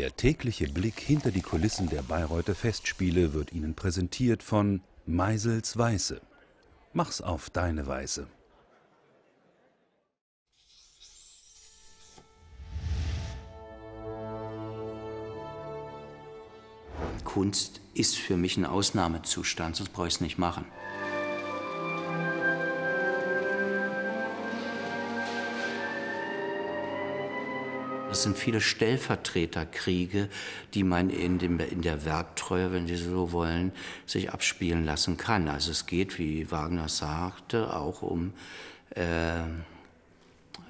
Der tägliche Blick hinter die Kulissen der Bayreuther Festspiele wird Ihnen präsentiert von Meisels Weiße. Mach's auf deine Weise. Kunst ist für mich ein Ausnahmezustand, sonst brauche ich es nicht machen. Es sind viele Stellvertreterkriege, die man in, dem, in der Werktreue, wenn Sie so wollen, sich abspielen lassen kann. Also es geht, wie Wagner sagte, auch um äh,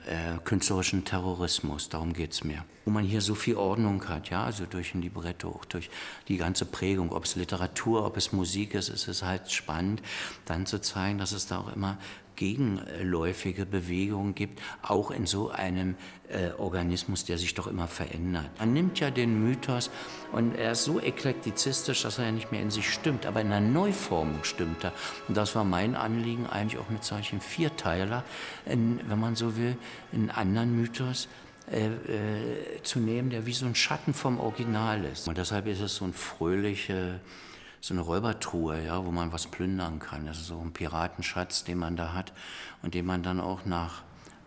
äh, künstlerischen Terrorismus. Darum geht es mir. Wo man hier so viel Ordnung hat, ja, also durch ein Libretto, auch durch die ganze Prägung, ob es Literatur, ob es Musik ist, ist es halt spannend, dann zu zeigen, dass es da auch immer gegenläufige Bewegungen gibt, auch in so einem äh, Organismus, der sich doch immer verändert. Man nimmt ja den Mythos und er ist so eklektizistisch, dass er ja nicht mehr in sich stimmt, aber in einer Neuformung stimmt er. Und das war mein Anliegen eigentlich auch mit solchen Vierteiler, in, wenn man so will, einen anderen Mythos äh, äh, zu nehmen, der wie so ein Schatten vom Original ist. Und deshalb ist es so ein fröhliche so eine Räubertruhe, ja, wo man was plündern kann. Das ist so ein Piratenschatz, den man da hat und den man dann auch nach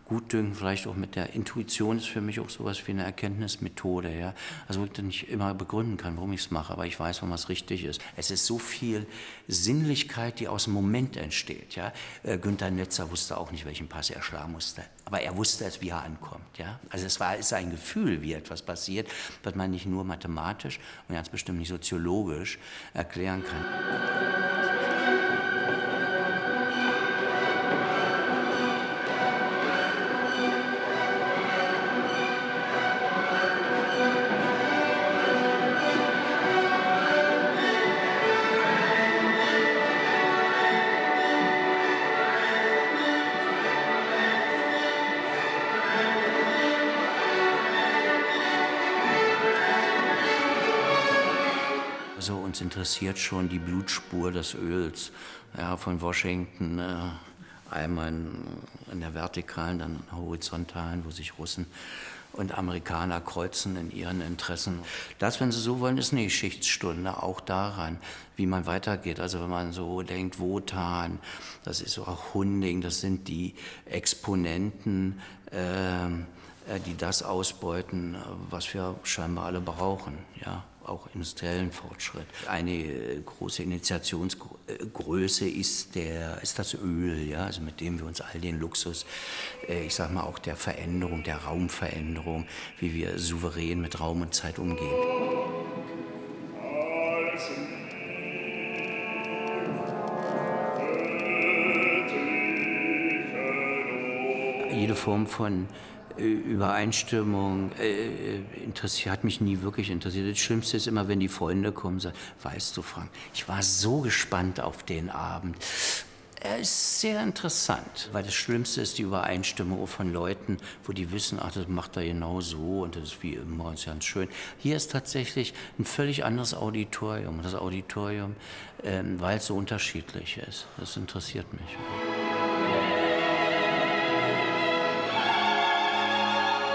Gutdünken, vielleicht auch mit der Intuition ist für mich auch sowas wie eine Erkenntnismethode, ja. Also wo ich dann nicht immer begründen kann, warum ich es mache, aber ich weiß, wann was richtig ist. Es ist so viel Sinnlichkeit, die aus dem Moment entsteht, ja. Äh, Günther Netzer wusste auch nicht, welchen Pass er schlagen musste, aber er wusste es, wie er ankommt, ja. Also es war, ist ein Gefühl, wie etwas passiert, was man nicht nur mathematisch und ganz bestimmt nicht soziologisch erklären kann. Also uns interessiert schon die Blutspur des Öls ja, von Washington, äh, einmal in, der vertikalen, dann in der horizontalen, wo sich Russen und Amerikaner kreuzen in ihren Interessen. Das, wenn Sie so wollen, ist eine Geschichtsstunde, auch daran, wie man weitergeht. Also wenn man so denkt, Wotan, das ist auch Hunding, das sind die Exponenten, äh, die das ausbeuten, was wir scheinbar alle brauchen. Ja auch industriellen Fortschritt. Eine äh, große Initiationsgröße ist, der, ist das Öl, ja, also mit dem wir uns all den Luxus, äh, ich sag mal auch der Veränderung, der Raumveränderung, wie wir souverän mit Raum und Zeit umgehen. Jede Form von Übereinstimmung äh, interessiert, hat mich nie wirklich interessiert. Das Schlimmste ist immer, wenn die Freunde kommen und sagen, weißt du, Frank, ich war so gespannt auf den Abend. Er ist sehr interessant, weil das Schlimmste ist die Übereinstimmung von Leuten, wo die wissen, ach, das macht er genau so und das ist wie immer und ist ganz schön. Hier ist tatsächlich ein völlig anderes Auditorium. Das Auditorium, ähm, weil es so unterschiedlich ist, das interessiert mich.